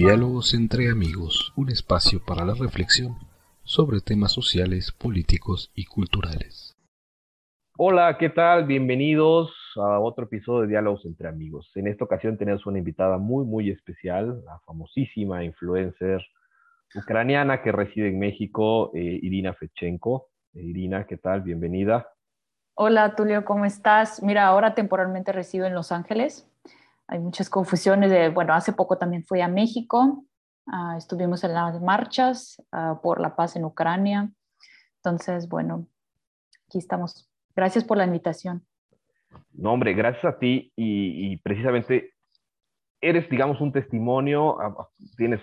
Diálogos entre amigos, un espacio para la reflexión sobre temas sociales, políticos y culturales. Hola, ¿qué tal? Bienvenidos a otro episodio de Diálogos entre amigos. En esta ocasión tenemos una invitada muy, muy especial, la famosísima influencer ucraniana que reside en México, eh, Irina Fechenko. Eh, Irina, ¿qué tal? Bienvenida. Hola, Tulio, ¿cómo estás? Mira, ahora temporalmente resido en Los Ángeles. Hay muchas confusiones de, bueno, hace poco también fui a México, ah, estuvimos en las marchas ah, por la paz en Ucrania. Entonces, bueno, aquí estamos. Gracias por la invitación. No, hombre, gracias a ti y, y precisamente eres, digamos, un testimonio, ah, tienes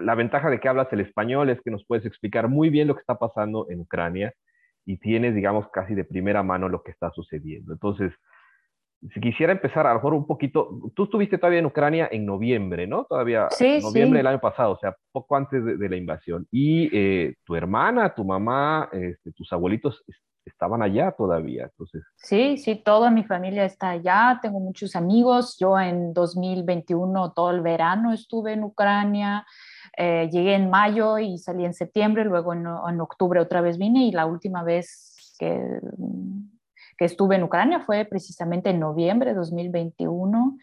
la ventaja de que hablas el español, es que nos puedes explicar muy bien lo que está pasando en Ucrania y tienes, digamos, casi de primera mano lo que está sucediendo. Entonces, si quisiera empezar a lo mejor un poquito, tú estuviste todavía en Ucrania en noviembre, ¿no? Todavía sí, noviembre del año pasado, o sea, poco antes de, la invasión. Y eh, tu hermana, tu mamá, este, tus abuelitos estaban allá todavía, entonces. Sí, sí, toda mi familia está allá, tengo muchos amigos. Yo en 2021 todo el verano estuve en Ucrania. Eh, llegué en mayo y salí en septiembre, luego en, en octubre otra vez vine y la última vez que que estuve en Ucrania fue precisamente en noviembre de 2021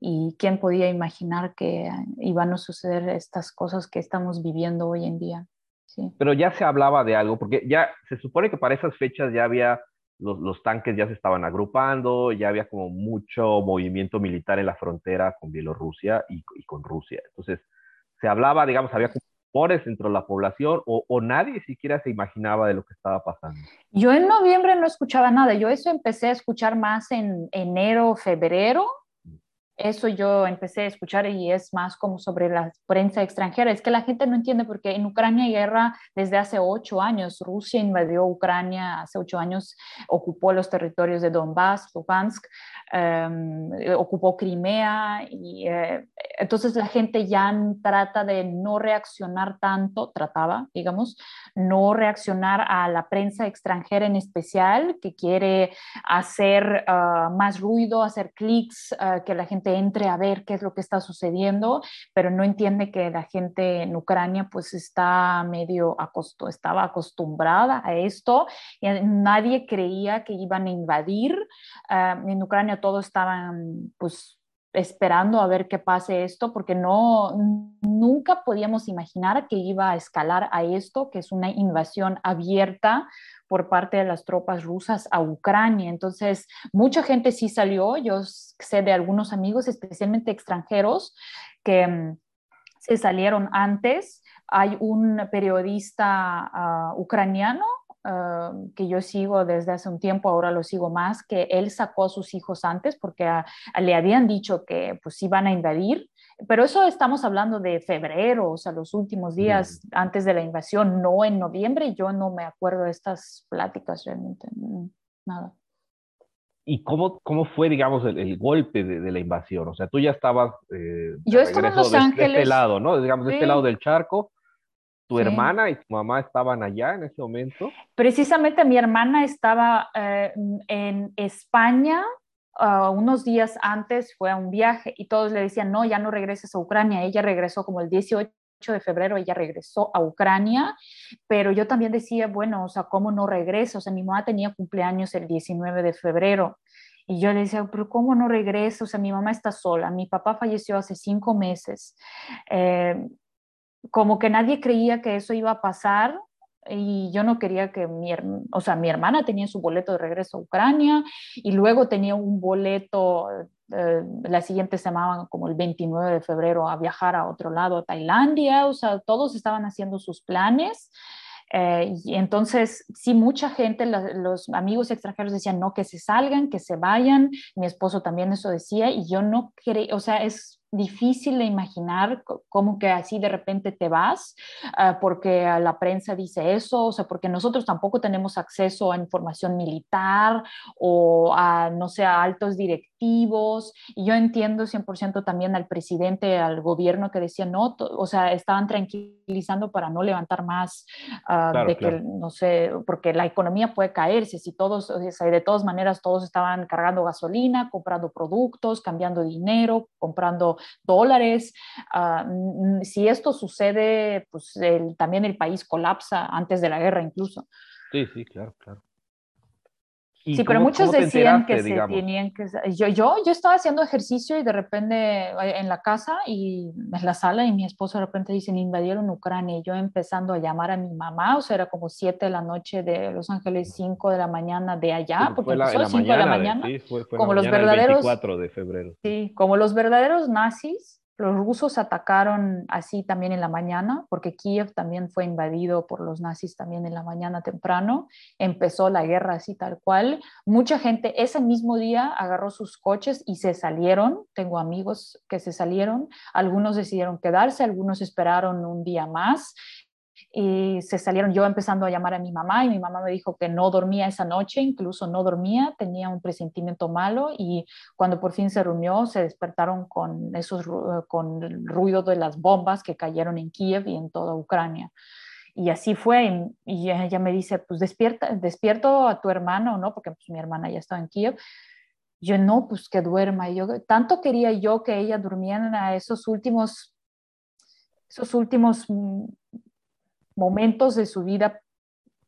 y quién podía imaginar que iban a suceder estas cosas que estamos viviendo hoy en día. Sí. Pero ya se hablaba de algo, porque ya se supone que para esas fechas ya había, los, los tanques ya se estaban agrupando, ya había como mucho movimiento militar en la frontera con Bielorrusia y, y con Rusia. Entonces, se hablaba, digamos, había de la población o, o, nadie siquiera se imaginaba de lo que estaba pasando? Yo en noviembre no escuchaba nada, yo eso empecé a escuchar más en enero, febrero, eso yo empecé a escuchar y es más como sobre la prensa extranjera. Es que la gente no entiende porque en Ucrania hay guerra desde hace ocho años. Rusia invadió Ucrania hace ocho años, ocupó los territorios de Donbass, Lugansk, em, ocupó Crimea. Y, eh, entonces la gente ya trata de no reaccionar tanto, trataba, digamos, no reaccionar a la prensa extranjera en especial, que quiere hacer uh, más ruido, hacer clics, uh, que la gente entre a ver qué es lo que está sucediendo, pero no entiende que la gente en Ucrania pues está medio estaba acostumbrada a esto y nadie creía que iban a invadir. Uh, en Ucrania todos estaban pues esperando a ver qué pase esto, porque no, nunca podíamos imaginar que iba a escalar a esto, que es una invasión abierta por parte de las tropas rusas a Ucrania. Entonces, mucha gente sí salió, yo sé de algunos amigos, especialmente extranjeros, que mm, se salieron antes. Hay un periodista uh, ucraniano uh, que yo sigo desde hace un tiempo, ahora lo sigo más, que él sacó a sus hijos antes porque uh, le habían dicho que pues iban a invadir pero eso estamos hablando de febrero, o sea, los últimos días antes de la invasión, no en noviembre. Yo no me acuerdo de estas pláticas realmente, nada. ¿Y cómo, cómo fue, digamos, el, golpe de, la invasión? O sea, tú ya estabas... Eh, Yo estaba en Los de, Ángeles. De este lado, ¿no? Digamos, de este lado del charco. ¿Tu hermana y tu mamá estaban allá en ese momento? Precisamente mi hermana estaba eh, en España Ah, unos días antes fue a un viaje y todos le decían, no, ya no regreses a Ucrania. Ella regresó como el 18 de febrero, ella regresó a Ucrania, pero yo también decía, bueno, o sea, ¿cómo no regresa? O sea, mi mamá tenía cumpleaños el 19 de febrero. Y yo le decía, pero ¿cómo no regreso? O sea, mi mamá está sola, mi papá falleció hace cinco meses. Eh, como que nadie creía que eso iba a pasar y yo no quería que mi, o sea, mi hermana tenía su boleto de regreso a Ucrania y luego tenía un boleto eh, la siguiente semana, como el 29 de febrero, a viajar a otro lado, a Tailandia, o sea, todos estaban haciendo sus planes. Eh, y entonces, sí, mucha gente, los amigos extranjeros decían, no, que se salgan, que se vayan. Mi esposo también eso decía y yo no quería, o sea, es difícil de imaginar cómo que así de repente te vas, uh, porque la prensa dice eso, o sea, porque nosotros tampoco tenemos acceso a información militar o a, no sé, a altos directivos. Y yo entiendo 100% también al presidente, al gobierno que decía, no, o sea, estaban tranquilizando para no levantar más, ah, de que, no sé, porque la economía puede caerse, si todos, o sea, de todas maneras, todos estaban cargando gasolina, comprando productos, cambiando dinero, comprando dólares. Ah, si esto sucede, pues también el país colapsa antes de la guerra incluso. Sí, sí, claro, claro. Sí, pero muchos decían que se tenían que... Yo, yo, yo estaba haciendo ejercicio y de repente eh, en la casa y en la sala y mi esposo de repente dicen invadieron Ucrania y yo empezando a llamar a mi mamá, o sea, era como 7 de la noche de Los Ángeles, 5 de la mañana de allá, porque empezó a 5 de la mañana, sí, fue, fue como los verdaderos... 24 de febrero. Sí, como los verdaderos nazis los rusos atacaron así también en la mañana, porque Kiev también fue invadido por los nazis también en la mañana temprano. Empezó la guerra así tal cual. Mucha gente ese mismo día agarró sus coches y se salieron. Tengo amigos que se salieron. Algunos decidieron quedarse, algunos esperaron un día más y se salieron yo empezando a llamar a mi mamá y mi mamá me dijo que no dormía esa noche, incluso no dormía, tenía un presentimiento malo y cuando por fin se reunió se despertaron con esos con el ruido de las bombas que cayeron en Kiev y en toda Ucrania. Y así fue, y ella me dice, pues despierta, despierto a tu hermano, ¿no? Porque pues, mi hermana ya estaba en Kiev. Yo no, pues que duerma. Yo, tanto quería yo que ella durmiera esos últimos, esos últimos momentos de su vida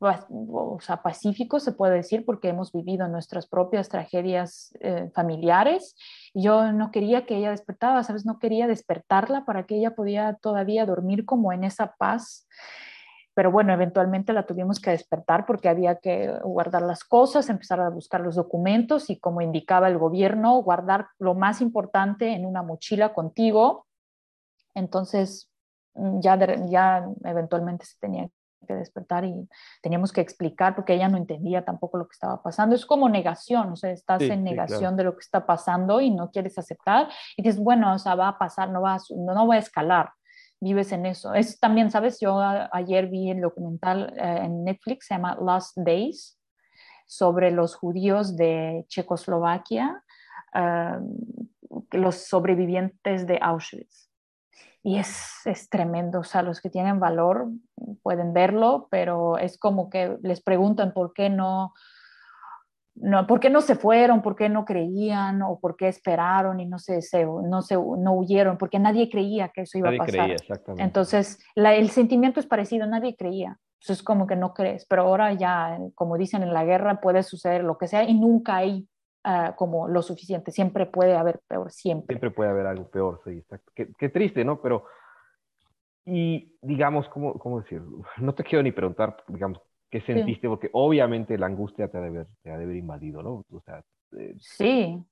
o sea, pacíficos, se puede decir, porque hemos vivido nuestras propias tragedias eh, familiares. Yo no quería que ella despertara, ¿sabes? No quería despertarla para que ella podía todavía dormir como en esa paz. Pero bueno, eventualmente la tuvimos que despertar porque había que guardar las cosas, empezar a buscar los documentos y como indicaba el gobierno, guardar lo más importante en una mochila contigo. Entonces, Mm, ya, ya eventualmente se tenía que despertar y teníamos que explicar porque ella no entendía tampoco lo que estaba pasando. Es como negación, o sea, estás en negación de lo que está pasando y no quieres aceptar y dices, bueno, o sea, va a pasar, no va a, no, no va a escalar, vives en eso. Es también, ¿sabes? Yo ayer vi el documental eh, en Netflix, se llama Last Days, sobre los judíos de Checoslovaquia, ah, los sobrevivientes de Auschwitz y es, es, tremendo, o sea, los que tienen valor pueden verlo, pero es como que les preguntan por qué no, no, por qué no se fueron, por qué no creían o por qué esperaron y no se, no, se, no huyeron, porque nadie creía que eso iba a pasar. Creía, exactamente. Entonces, la, el sentimiento es parecido, nadie creía. Entonces, es como que no crees, pero ahora ya, como dicen en la guerra, puede suceder lo que sea y nunca hay Ah, como lo suficiente. Siempre puede haber peor, siempre. Siempre puede haber algo peor, sí, exacto. Qué, triste, ¿no? Pero, y digamos, ¿cómo, ¿cómo decirlo? No te quiero ni preguntar, digamos, qué sentiste, porque obviamente la angustia te ha de haber, te ha de haber invadido, ¿no? O sea, eh, sí,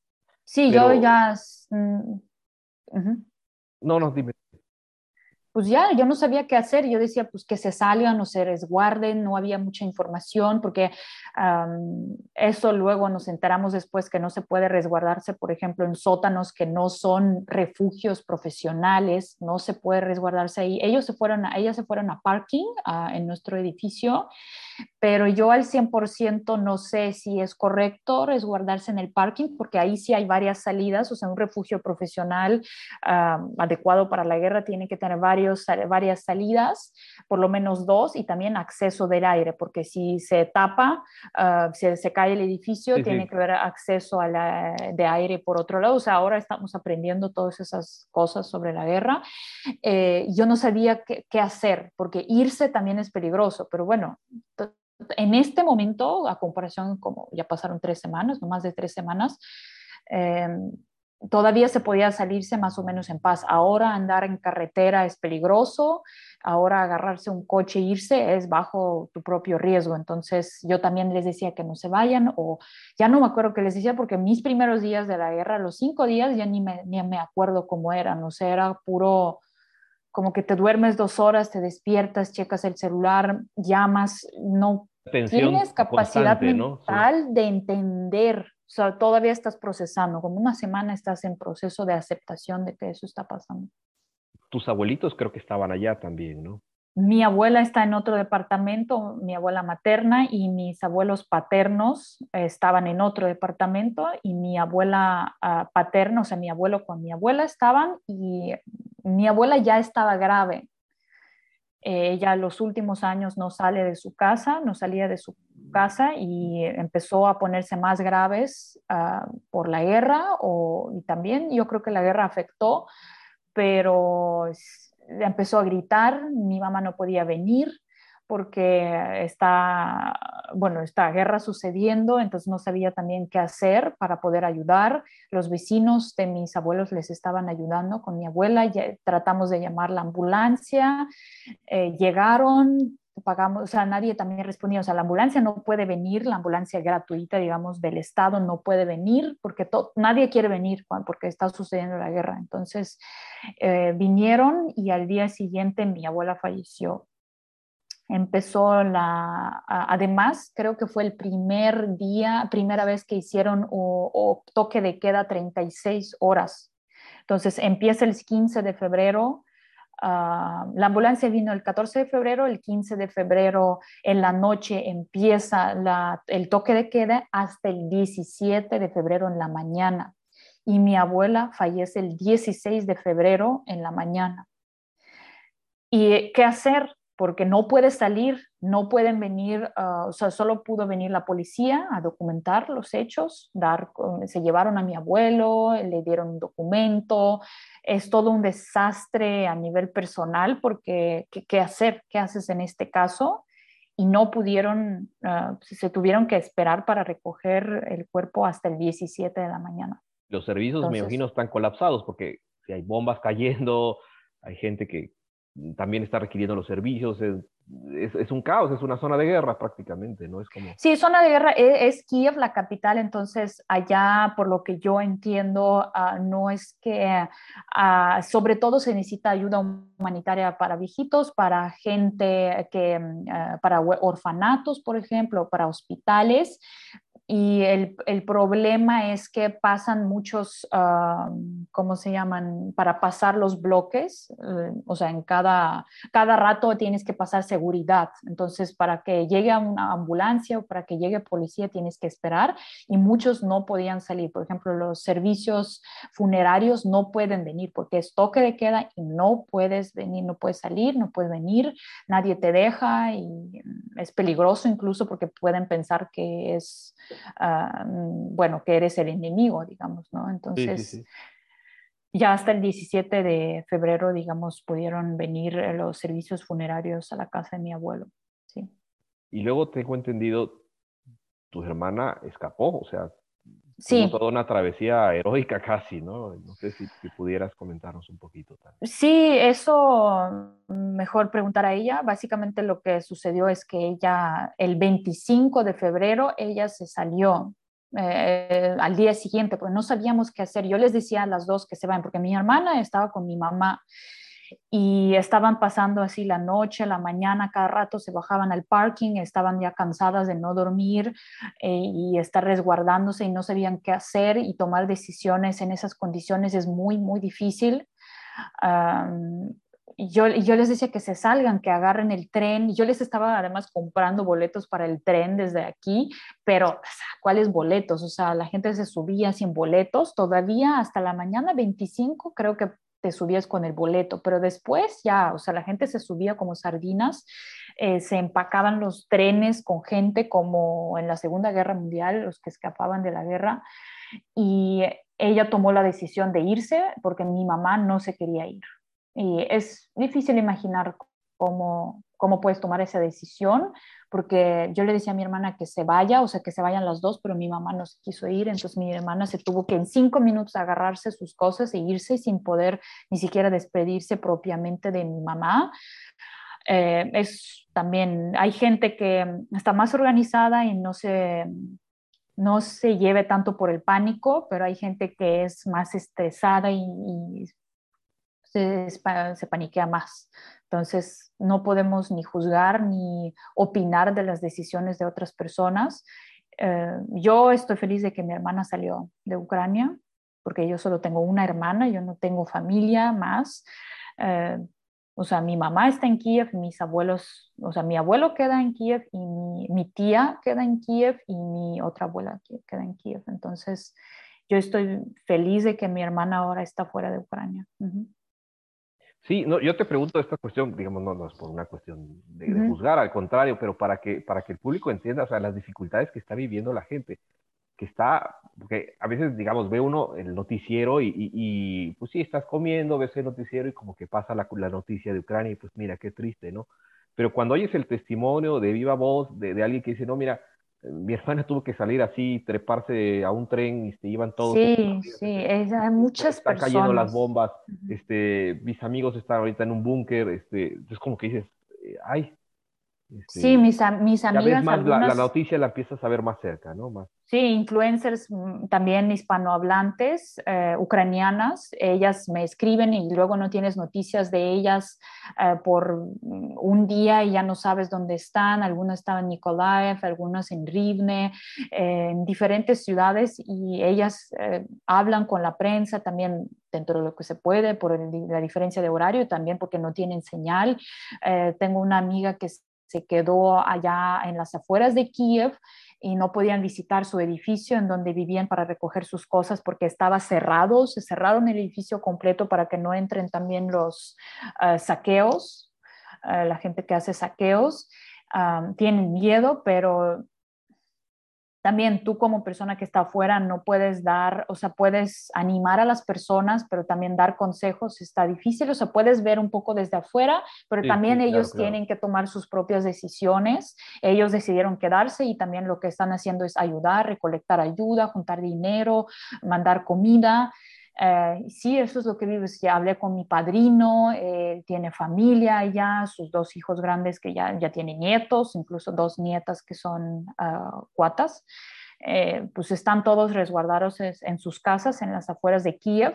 sí, yo ya... Mm, no, no, dime pues ya yo no sabía qué hacer. Yo decía, pues que se salgan o se resguarden, no había mucha información, porque eso luego nos enteramos después que no se puede resguardarse, por ejemplo, en sótanos que no son refugios profesionales, no se puede resguardarse ahí. Ellos se fueron, a, ellas se fueron a parking en nuestro edificio, pero yo al 100% no sé si es correcto resguardarse en el parking, porque ahí sí hay varias salidas, o sea, un refugio profesional adecuado para la guerra tiene que tener varios varias salidas, por lo menos dos, y también acceso del aire, porque si se tapa, uh, si se cae el edificio, tiene que haber acceso a la, de aire por otro lado. O sea, ahora estamos aprendiendo todas esas cosas sobre la guerra. Eh, yo no sabía qué, qué hacer, porque irse también es peligroso, pero bueno, en este momento, a comparación como ya pasaron tres semanas, no más de tres semanas, eh, todavía se podía salirse más o menos en paz. Ahora andar en carretera es peligroso, ahora agarrarse un coche e irse es bajo tu propio riesgo. Entonces yo también les decía que no se vayan o ya no me acuerdo qué les decía porque mis primeros días de la guerra, los cinco días, ya ni me, ni me acuerdo cómo eran, o sea, era puro como que te duermes dos horas, te despiertas, checas el celular, llamas, no tienes capacidad mental de entender o sea, todavía estás procesando, como una semana estás en proceso de aceptación de que eso está pasando. Tus abuelitos creo que estaban allá también, ¿no? mi abuela está en otro departamento, mi abuela materna y mis abuelos paternos estaban en otro departamento y mi abuela uh, paterna, o sea, mi abuelo con mi abuela estaban y mi abuela ya estaba grave. Ella los últimos años no sale de su casa, no salía de su casa y empezó a ponerse más graves uh, por la guerra o, y también yo creo que la guerra afectó, pero empezó a gritar, mi mamá no podía venir porque está, bueno, esta guerra sucediendo, entonces no sabía también qué hacer para poder ayudar. Los vecinos de mis abuelos les estaban ayudando con mi abuela, tratamos de llamar la ambulancia, eh, llegaron, pagamos, o sea, nadie también respondía, o sea, la ambulancia no puede venir, la ambulancia gratuita, digamos, del Estado no puede venir porque nadie quiere venir porque está sucediendo la guerra. Entonces, eh, vinieron y al día siguiente mi abuela falleció. Empezó la, además, creo que fue el primer día, primera vez que hicieron o, toque de queda 36 horas. Entonces, empieza el 15 de febrero, Uh, la ambulancia vino el 14 de febrero, el 15 de febrero en la noche empieza el toque de queda hasta el 17 de febrero en la mañana. Y mi abuela fallece el 16 de febrero en la mañana. ¿Y qué hacer? porque no puede salir, no pueden venir, uh, o sea, solo pudo venir la policía a documentar los hechos, dar, se llevaron a mi abuelo, le dieron un documento, es todo un desastre a nivel personal porque ¿qué, hacer? ¿Qué haces en este caso? Y no pudieron, uh, se tuvieron que esperar para recoger el cuerpo hasta el 17 de la mañana. Los servicios, me imagino, están colapsados porque si hay bombas cayendo, hay gente que, también está requiriendo los servicios, es, es, un caos, es una zona de guerra prácticamente, ¿no? Es como... Sí, zona de guerra, e, es, Kiev la capital, entonces allá, por lo que yo entiendo, uh, no es que, uh, sobre todo se necesita ayuda humanitaria para viejitos, para gente que, uh, para orfanatos, por ejemplo, para hospitales, y el, el, problema es que pasan muchos, uh, ¿cómo se llaman? Para pasar los bloques, uh, o sea, en cada, cada rato tienes que pasar seguridad. Entonces, para que llegue una ambulancia o para que llegue policía tienes que esperar y muchos no podían salir. Por ejemplo, los servicios funerarios no pueden venir porque es toque de queda y no puedes venir, no puedes salir, no puedes venir, nadie te deja y es peligroso incluso porque pueden pensar que es Mm, bueno, que eres el enemigo, digamos, ¿no? Entonces, ya hasta el 17 de febrero, digamos, pudieron venir los servicios funerarios a la casa de mi abuelo, sí. Y luego tengo entendido, tu hermana escapó, o sea, Sí. toda una travesía heroica casi, ¿no? No sé si, pudieras comentarnos un poquito. Sí, eso mejor preguntar a ella. Básicamente lo que sucedió es que ella, el 25 de febrero, ella se salió eh, al día siguiente, porque no sabíamos qué hacer. Yo les decía a las dos que se vayan, porque mi hermana estaba con mi mamá y estaban pasando así la noche, la mañana, cada rato se bajaban al parking, estaban ya cansadas de no dormir eh, y estar resguardándose y no sabían qué hacer y tomar decisiones en esas condiciones es muy, muy difícil. yo, yo les decía que se salgan, que agarren el tren. Yo les estaba además comprando boletos para el tren desde aquí, pero ¿cuáles boletos? O sea, la gente se subía sin boletos todavía hasta la mañana 25, creo que te subías con el boleto, pero después ya, o sea, la gente se subía como sardinas, eh, se empacaban los trenes con gente como en la Segunda Guerra Mundial, los que escapaban de la guerra, y ella tomó la decisión de irse porque mi mamá no se quería ir. Y es difícil imaginar cómo, cómo puedes tomar esa decisión, porque yo le decía a mi hermana que se vaya, o sea, que se vayan las dos, pero mi mamá no se quiso ir, entonces mi hermana se tuvo que en cinco minutos agarrarse sus cosas e irse sin poder ni siquiera despedirse propiamente de mi mamá. Eh, es también, hay gente que está más organizada y no se, no se lleve tanto por el pánico, pero hay gente que es más estresada y, y se, se, paniquea más. Entonces, no podemos ni juzgar ni opinar de las decisiones de otras personas. Eh, yo estoy feliz de que mi hermana salió de Ucrania, porque yo solo tengo una hermana, yo no tengo familia más. Eh, o sea, mi mamá está en Kiev, mis abuelos, o sea, mi abuelo queda en Kiev y mi, tía queda en Kiev y mi otra abuela queda en Kiev. Entonces, yo estoy feliz de que mi hermana ahora está fuera de Ucrania. Sí, no, yo te pregunto esta cuestión, digamos, no, no es por una cuestión de, juzgar, al contrario, pero para que, para que el público entienda, o sea, las dificultades que está viviendo la gente, que está, porque a veces, digamos, ve uno el noticiero y, y, pues sí, estás comiendo, ves el noticiero y como que pasa la, la, noticia de Ucrania y pues mira, qué triste, ¿no? Pero cuando oyes el testimonio de viva voz de, de alguien que dice, no, mira, mi hermana tuvo que salir así, treparse a un tren y se iban todos. Sí, sí, hay muchas están personas. cayendo las bombas, este, mis amigos están ahorita en un búnker, este, es como que dices, eh, ay, este, sí, mis, mis amigas. Más la, noticia la empiezas a ver más cerca, ¿no? Más. Sí, influencers mm, también hispanohablantes, eh, ucranianas, ellas me escriben y luego no tienes noticias de ellas eh, por mm, un día y ya no sabes dónde están. Algunas estaban en Nikolaev, algunas en Rivne, eh, en diferentes ciudades y ellas hablan con la prensa también dentro de lo que se puede por la diferencia de horario y también porque no tienen señal. tengo una amiga que se quedó allá en las afueras de Kiev y no podían visitar su edificio en donde vivían para recoger sus cosas porque estaba cerrado, se cerraron el edificio completo para que no entren también los eh, saqueos, eh, la gente que hace saqueos. Ah, tienen miedo, pero también tú como persona que está afuera no puedes dar, o sea, puedes animar a las personas, pero también dar consejos está difícil, o sea, puedes ver un poco desde afuera, pero también ellos tienen que tomar sus propias decisiones. Ellos decidieron quedarse y también lo que están haciendo es ayudar, recolectar ayuda, juntar dinero, mandar comida. Eh, sí, eso es lo que vivo. Ya hablé con mi padrino, eh, tiene familia ya, sus dos hijos grandes que ya, ya tienen nietos, incluso dos nietas que son uh, cuatas. Eh, pues están todos resguardados en sus casas en las afueras de Kiev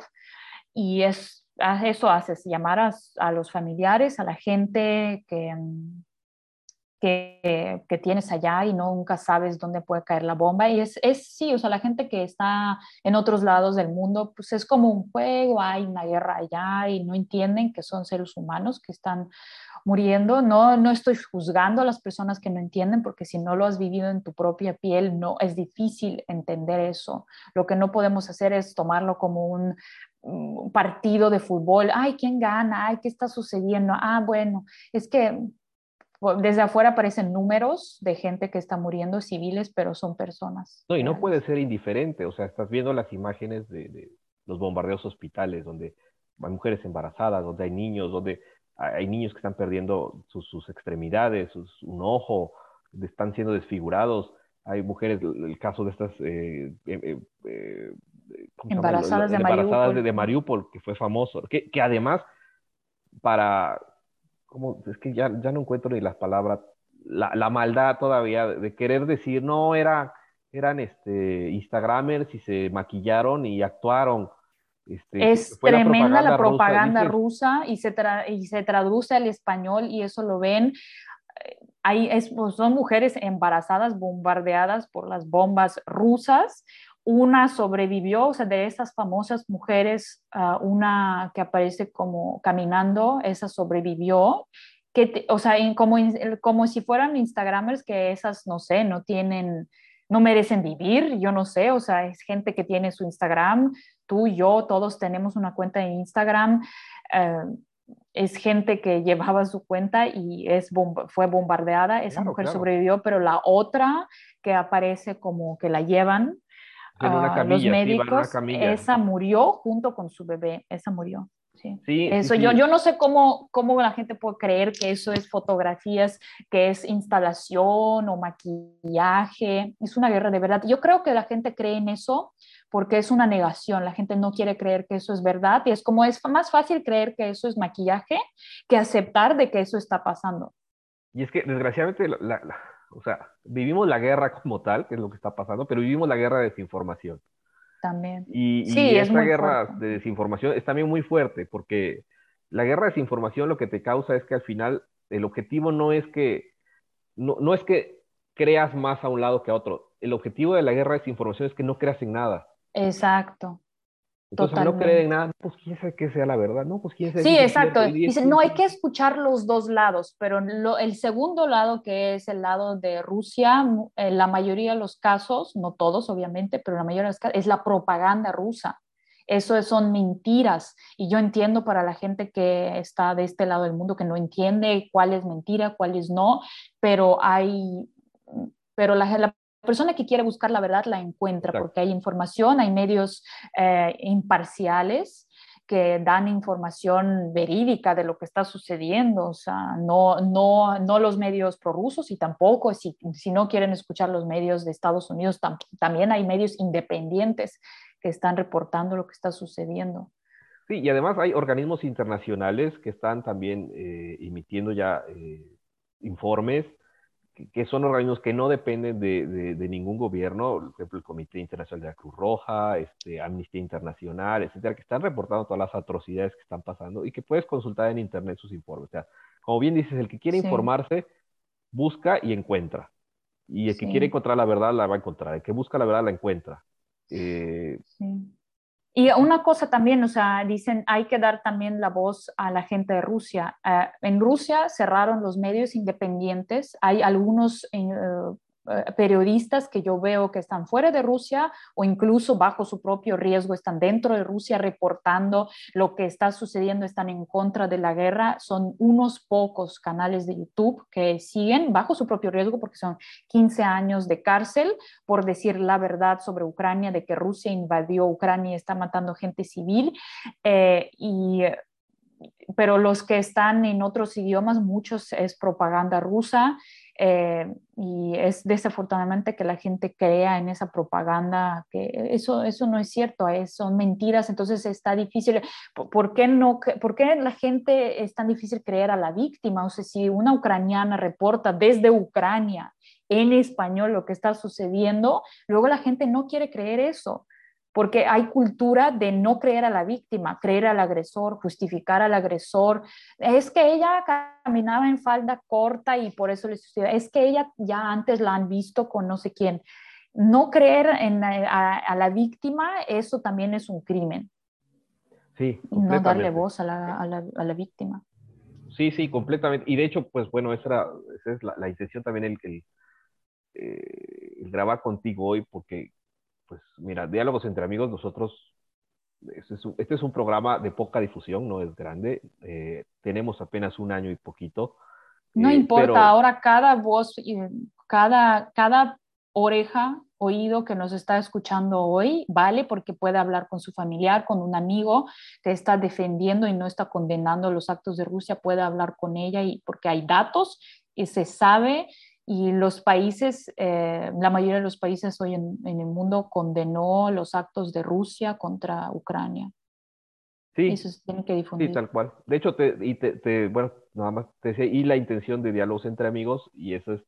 y es, eso haces, llamar a, a los familiares, a la gente que, que, tienes allá y nunca sabes dónde puede caer la bomba. Y es, es, sí, o sea, la gente que está en otros lados del mundo, pues es como un juego, hay una guerra allá y no entienden que son seres humanos que están muriendo. No, no estoy juzgando a las personas que no entienden, porque si no lo has vivido en tu propia piel, no es difícil entender eso. Lo que no podemos hacer es tomarlo como un partido de fútbol, ay, ¿quién gana? Ay, ¿qué está sucediendo? Ah, bueno, es que desde afuera aparecen números de gente que está muriendo, civiles, pero son personas. No, y no puede ser indiferente, o sea, estás viendo las imágenes de, los bombardeos hospitales, donde hay mujeres embarazadas, donde hay niños, donde hay niños que están perdiendo sus, extremidades, un ojo, están siendo desfigurados. Hay mujeres, el caso de estas eh, eh, eh, embarazadas, de, embarazadas de, Mariupol, que fue famoso, que, que además para es que ya, ya no encuentro ni las palabras, la, la, maldad todavía de querer decir, no, era, eran este, Instagramers y se maquillaron y actuaron. Este, es tremenda la propaganda, rusa, y, se y se traduce al español y eso lo ven. Hay, es, pues, son mujeres embarazadas bombardeadas por las bombas rusas una sobrevivió, o sea, de esas famosas mujeres, ah, una que aparece como caminando, esa sobrevivió, que, o sea, como, como si fueran Instagramers que esas, no sé, no tienen, no merecen vivir, yo no sé, o sea, es gente que tiene su Instagram, tú, yo, todos tenemos una cuenta en Instagram. Eh, es gente que llevaba su cuenta y es fue bombardeada, esa mujer sobrevivió, pero la otra que aparece como que la llevan, los médicos, esa murió junto con su bebé, esa murió. Sí. eso Yo, yo no sé cómo, cómo la gente puede creer que eso es fotografías, que es instalación o maquillaje. Es una guerra de verdad. Yo creo que la gente cree en eso porque es una negación. La gente no quiere creer que eso es verdad y es como es más fácil creer que eso es maquillaje que aceptar de que eso está pasando. Y es que desgraciadamente la, o sea, vivimos la guerra como tal, que es lo que está pasando, pero vivimos la guerra de desinformación. También. Y, y esta guerra de desinformación es también muy fuerte, porque la guerra de desinformación lo que te causa es que al final el objetivo no es que, no, no es que creas más a un lado que a otro. El objetivo de la guerra de desinformación es que no creas en nada. Exacto. Entonces, no creen nada, pues quién sabe qué sea la verdad, ¿no? Pues quién sabe. Sí, exacto. Dice, no hay que escuchar los dos lados, pero el segundo lado, que es el lado de Rusia, en la mayoría de los casos, no todos obviamente, pero la mayoría de los casos, es la propaganda rusa. Eso son mentiras. Y yo entiendo para la gente que está de este lado del mundo que no entiende cuál es mentira, cuál es no, pero hay, pero la, la persona que quiere buscar la verdad la encuentra porque hay información, hay medios eh, imparciales que dan información verídica de lo que está sucediendo, o sea, no, no, no los medios prorrusos y tampoco, si, si no quieren escuchar los medios de Estados Unidos, también hay medios independientes que están reportando lo que está sucediendo. Sí, y además hay organismos internacionales que están también eh, emitiendo ya eh, informes que, son organismos que no dependen de, ningún gobierno, por ejemplo, el Comité Internacional de la Cruz Roja, este, Amnistía Internacional, etcétera, que están reportando todas las atrocidades que están pasando y que puedes consultar en Internet sus informes. O sea, como bien dices, el que quiere informarse, busca y encuentra. Y el que quiere encontrar la verdad, la va a encontrar. El que busca la verdad, la encuentra. Eh, sí. Y una cosa también, o sea, dicen, hay que dar también la voz a la gente de Rusia. Eh, en Rusia cerraron los medios independientes. Hay algunos eh, periodistas que yo veo que están fuera de Rusia o incluso bajo su propio riesgo están dentro de Rusia reportando lo que está sucediendo, están en contra de la guerra. Son unos pocos canales de YouTube que siguen bajo su propio riesgo porque son 15 años de cárcel por decir la verdad sobre Ucrania, de que Rusia invadió Ucrania y está matando gente civil. Eh, y pero los que están en otros idiomas, muchos es propaganda rusa eh, y es desafortunadamente que la gente crea en esa propaganda, que eso, eso no es cierto, son mentiras, entonces está difícil. ¿Por qué, no, ¿Por qué la gente es tan difícil creer a la víctima? O sea, si una ucraniana reporta desde Ucrania en español lo que está sucediendo, luego la gente no quiere creer eso porque hay cultura de no creer a la víctima, creer al agresor, justificar al agresor. Es que ella caminaba en falda corta y por eso le sucedió. Es que ella ya antes la han visto con no sé quién. No creer en, a, la víctima, eso también es un crimen. Sí. No darle voz a la, a, la, a la, víctima. Sí, sí, completamente. Y de hecho, pues bueno, esa, es la, intención también, el, el, eh, el grabar contigo hoy, porque pues mira, Diálogos entre Amigos, nosotros, este es un, este es un programa de poca difusión, no es grande, eh, tenemos apenas un año y poquito. No eh, importa, ahora cada voz, cada, cada oreja, oído que nos está escuchando hoy, vale porque puede hablar con su familiar, con un amigo que está defendiendo y no está condenando los actos de Rusia, puede hablar con ella y porque hay datos y se sabe y los países, eh, la mayoría de los países hoy en, el mundo condenó los actos de Rusia contra Ucrania. Sí, eso se tiene que difundir. Sí, tal cual. De hecho, te, y te, bueno, nada más te decía, y la intención de diálogos entre amigos, y eso es,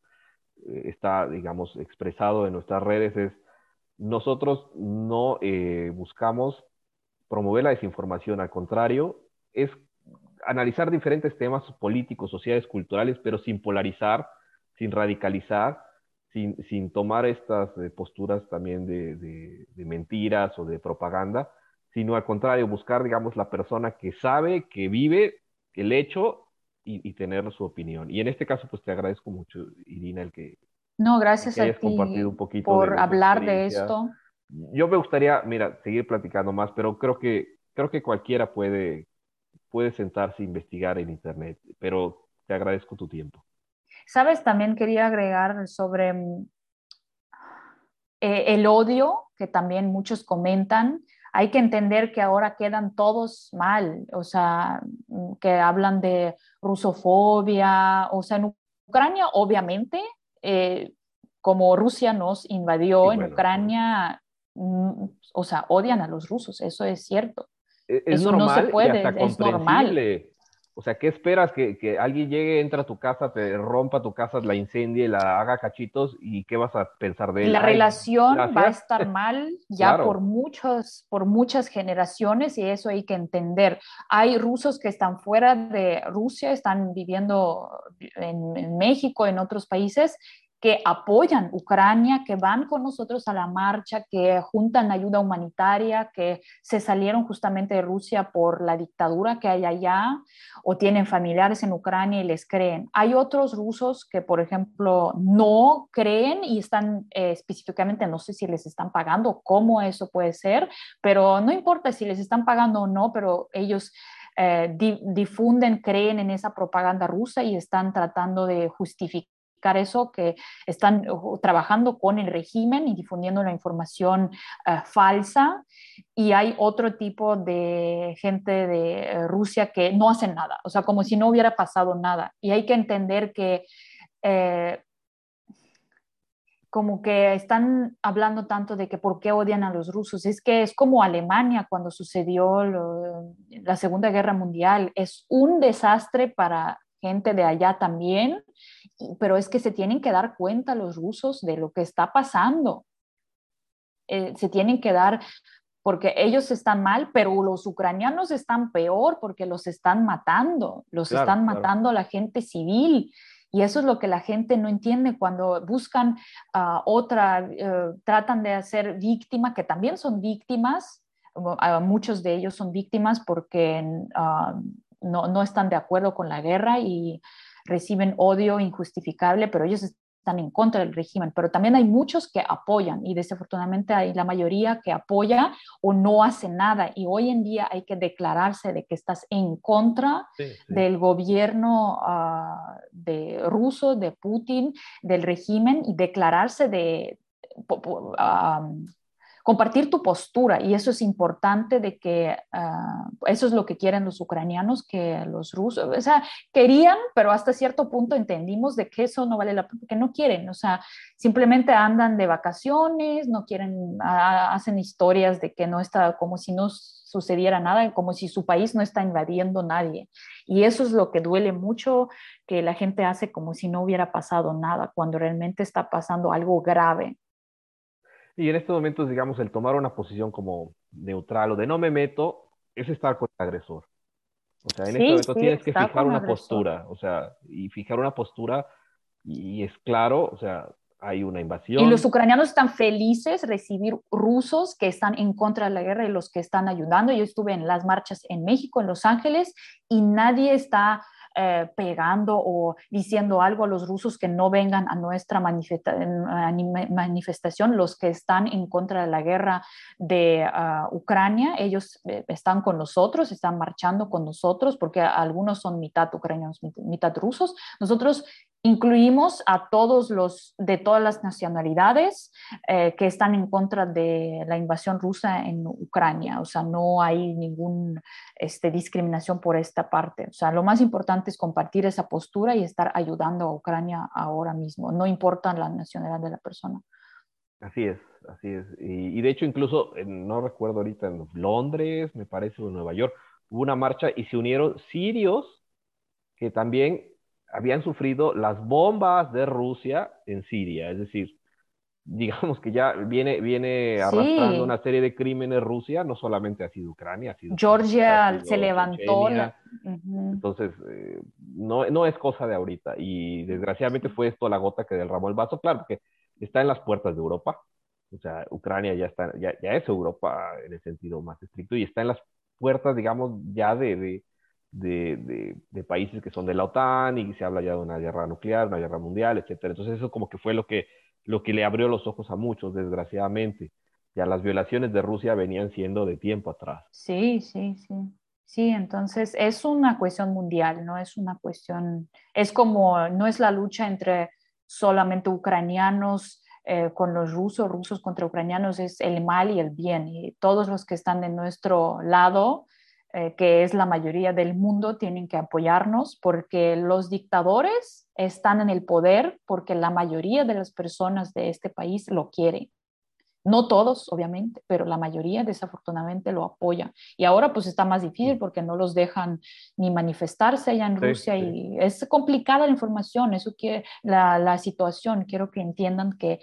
eh, está, digamos, expresado en nuestras redes, es nosotros no eh, buscamos promover la desinformación, al contrario, es analizar diferentes temas políticos, sociales, culturales, pero sin polarizar, sin radicalizar, sin, sin tomar estas eh, posturas también de, de, mentiras o de propaganda, sino al contrario, buscar, digamos, la persona que sabe, que vive el hecho y, tener su opinión. Y en este caso, pues te agradezco mucho, Irina, el que, no, gracias a ti compartido un poquito por hablar de esto. Yo me gustaría, mira, seguir platicando más, pero creo que, creo que cualquiera puede, puede sentarse e investigar en Internet, pero te agradezco tu tiempo. Sabes, también quería agregar sobre mm, eh, el odio, que también muchos comentan. Hay que entender que ahora quedan todos mal, o sea, mm, que hablan de rusofobia, o sea, en Ucrania, obviamente, eh, como Rusia nos invadió en Ucrania, mm, o sea, odian a los rusos, eso es cierto. E-, es eso no se puede, es normal. O sea, ¿qué esperas? Que, que, alguien llegue, entra a tu casa, te rompa tu casa, la incendie, la haga cachitos y qué vas a pensar de él? La relación va a estar mal ya por, muchos, por muchas generaciones y eso hay que entender. Hay rusos que están fuera de Rusia, están viviendo en, en México, en otros países, que apoyan Ucrania, que van con nosotros a la marcha, que juntan ayuda humanitaria, que se salieron justamente de Rusia por la dictadura que hay allá o tienen familiares en Ucrania y les creen. Hay otros rusos que, por ejemplo, no creen y están eh, específicamente, no sé si les están pagando, cómo eso puede ser, pero no importa si les están pagando o no, pero ellos... Eh, difunden, creen en esa propaganda rusa y están tratando de justificar eso, que están trabajando con el régimen y difundiendo la información eh, falsa. Y hay otro tipo de gente de eh, Rusia que no hacen nada, o sea, como si no hubiera pasado nada. Y hay que entender que... Eh, como que están hablando tanto de que por qué odian a los rusos. Es que es como Alemania cuando sucedió la Segunda Guerra Mundial. Es un desastre para gente de allá también pero es que se tienen que dar cuenta los rusos de lo que está pasando. Eh, se tienen que dar, porque ellos están mal, pero los ucranianos están peor porque los están matando, los están matando a la gente civil. Y eso es lo que la gente no entiende cuando buscan a otra, eh, tratan de hacer víctima, que también son víctimas, muchos de ellos son víctimas porque ah, no, no, están de acuerdo con la guerra y reciben odio injustificable, pero ellos están en contra del régimen, pero también hay muchos que apoyan y desafortunadamente hay la mayoría que apoya o no hace nada. Y hoy en día hay que declararse de que estás en contra del gobierno uh, de ruso, de Putin, del régimen y declararse de compartir tu postura y eso es importante de que ah, eso es lo que quieren los ucranianos, que los rusos, o sea, querían, pero hasta cierto punto entendimos de que eso no vale la pena, que no quieren, o sea, simplemente andan de vacaciones, no quieren, hacen historias de que no está como si no sucediera nada, como si su país no está invadiendo nadie. Y eso es lo que duele mucho, que la gente hace como si no hubiera pasado nada, cuando realmente está pasando algo grave. Y en estos momentos, digamos, el tomar una posición como neutral o de no me meto, es estar con el agresor. O sea, en este momento tienes que fijar una postura, o sea, y fijar una postura y es claro, o sea, hay una invasión. Y los ucranianos están felices recibir rusos que están en contra de la guerra y los que están ayudando. Yo estuve en las marchas en México, en Los Ángeles, y nadie está eh, pegando o diciendo algo a los rusos que no vengan a nuestra manifestación, los que están en contra de la guerra de ah, Ucrania, ellos eh, están con nosotros, están marchando con nosotros, porque algunos son mitad ucranianos, mitad rusos. Nosotros Incluimos a todos los de todas las nacionalidades eh, que están en contra de la invasión rusa en Ucrania. O sea, no hay ninguna este, discriminación por esta parte. O sea, lo más importante es compartir esa postura y estar ayudando a Ucrania ahora mismo. No importa la nacionalidad de la persona. Así es, así es. Y, de hecho, incluso, no recuerdo ahorita, en Londres, me parece, o en Nueva York, hubo una marcha y se unieron sirios que también habían sufrido las bombas de Rusia en Siria. Es decir, digamos que ya viene, viene arrastrando una serie de crímenes Rusia, no solamente ha sido Ucrania, ha sido... Georgia se levantó. Entonces, eh, no, no, es cosa de ahorita. Y desgraciadamente fue esto la gota que derramó el vaso, claro, porque está en las puertas de Europa. O sea, Ucrania ya, está, ya, ya es Europa en el sentido más estricto y está en las puertas, digamos, ya de de, de, países que son de la OTAN y se habla ya de una guerra nuclear, una guerra mundial, etcétera. Entonces eso como que fue lo que, lo que le abrió los ojos a muchos, desgraciadamente. Ya las violaciones de Rusia venían siendo de tiempo atrás. Sí, sí, sí. Sí, entonces es una cuestión mundial, no es una cuestión, es como, no es la lucha entre solamente ucranianos eh, con los rusos, rusos contra ucranianos, es el mal y el bien. Y todos los que están de nuestro lado eh, que es la mayoría del mundo, tienen que apoyarnos porque los dictadores están en el poder porque la mayoría de las personas de este país lo quieren. No todos, obviamente, pero la mayoría desafortunadamente lo apoya. Y ahora pues está más difícil porque no los dejan ni manifestarse allá en Rusia y es complicada la información, eso que la, la situación, quiero que entiendan que,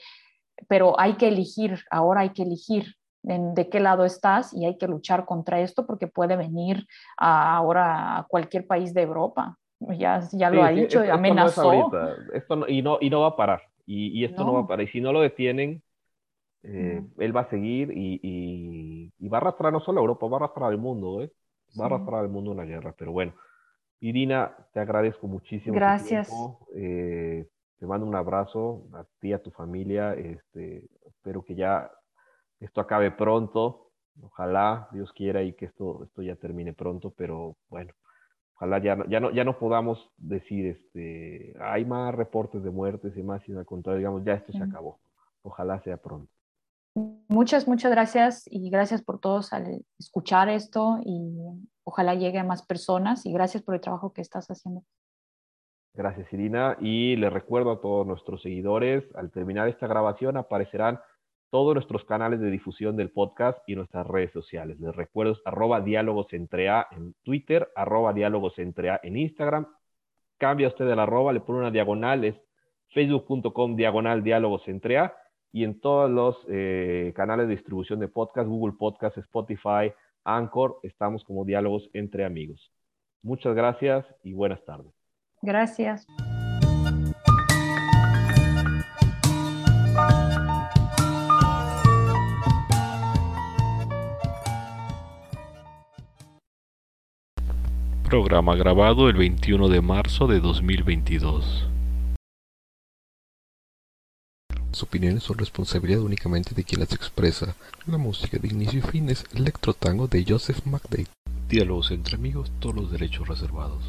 pero hay que elegir, ahora hay que elegir de qué lado estás y hay que luchar contra esto porque puede venir ahora a cualquier país de Europa. Ya, ya lo ha dicho, amenazó. esto y, no, y no va a parar. Y, esto no. va a parar. Y si no lo detienen, eh, él va a seguir y, va a arrastrar no solo a Europa, va a arrastrar al mundo, ¿eh? Va a arrastrar al mundo una guerra. Pero bueno, Irina, te agradezco muchísimo. Gracias. Eh, te mando un abrazo a ti, a tu familia. Este, espero que ya esto acabe pronto. Ojalá Dios quiera y que esto, esto ya termine pronto, pero bueno, ojalá ya no, ya no, ya no podamos decir, este, hay más reportes de muertes y más, sino al contrario, digamos, ya esto se acabó. Ojalá sea pronto. Muchas, muchas gracias y gracias por todos al escuchar esto y ojalá llegue a más personas y gracias por el trabajo que estás haciendo. Gracias, Irina. Y les recuerdo a todos nuestros seguidores, al terminar esta grabación aparecerán todos nuestros canales de difusión del podcast y nuestras redes sociales. Les recuerdo arroba diálogos entre A en Twitter, arroba diálogos entre A en Instagram. Cambia usted el arroba, le pone una diagonal, es facebook.com diagonal diálogos entre A y en todos los eh, canales de distribución de podcast, Google Podcast, Spotify, Anchor, estamos como diálogos entre amigos. Muchas gracias y buenas tardes. Gracias. Programa grabado el 21 de marzo de 2022. Las opiniones son responsabilidad únicamente de quien las expresa. La música de inicio y fin es Electro Tango de Joseph McDade. Diálogos entre amigos, todos los derechos reservados.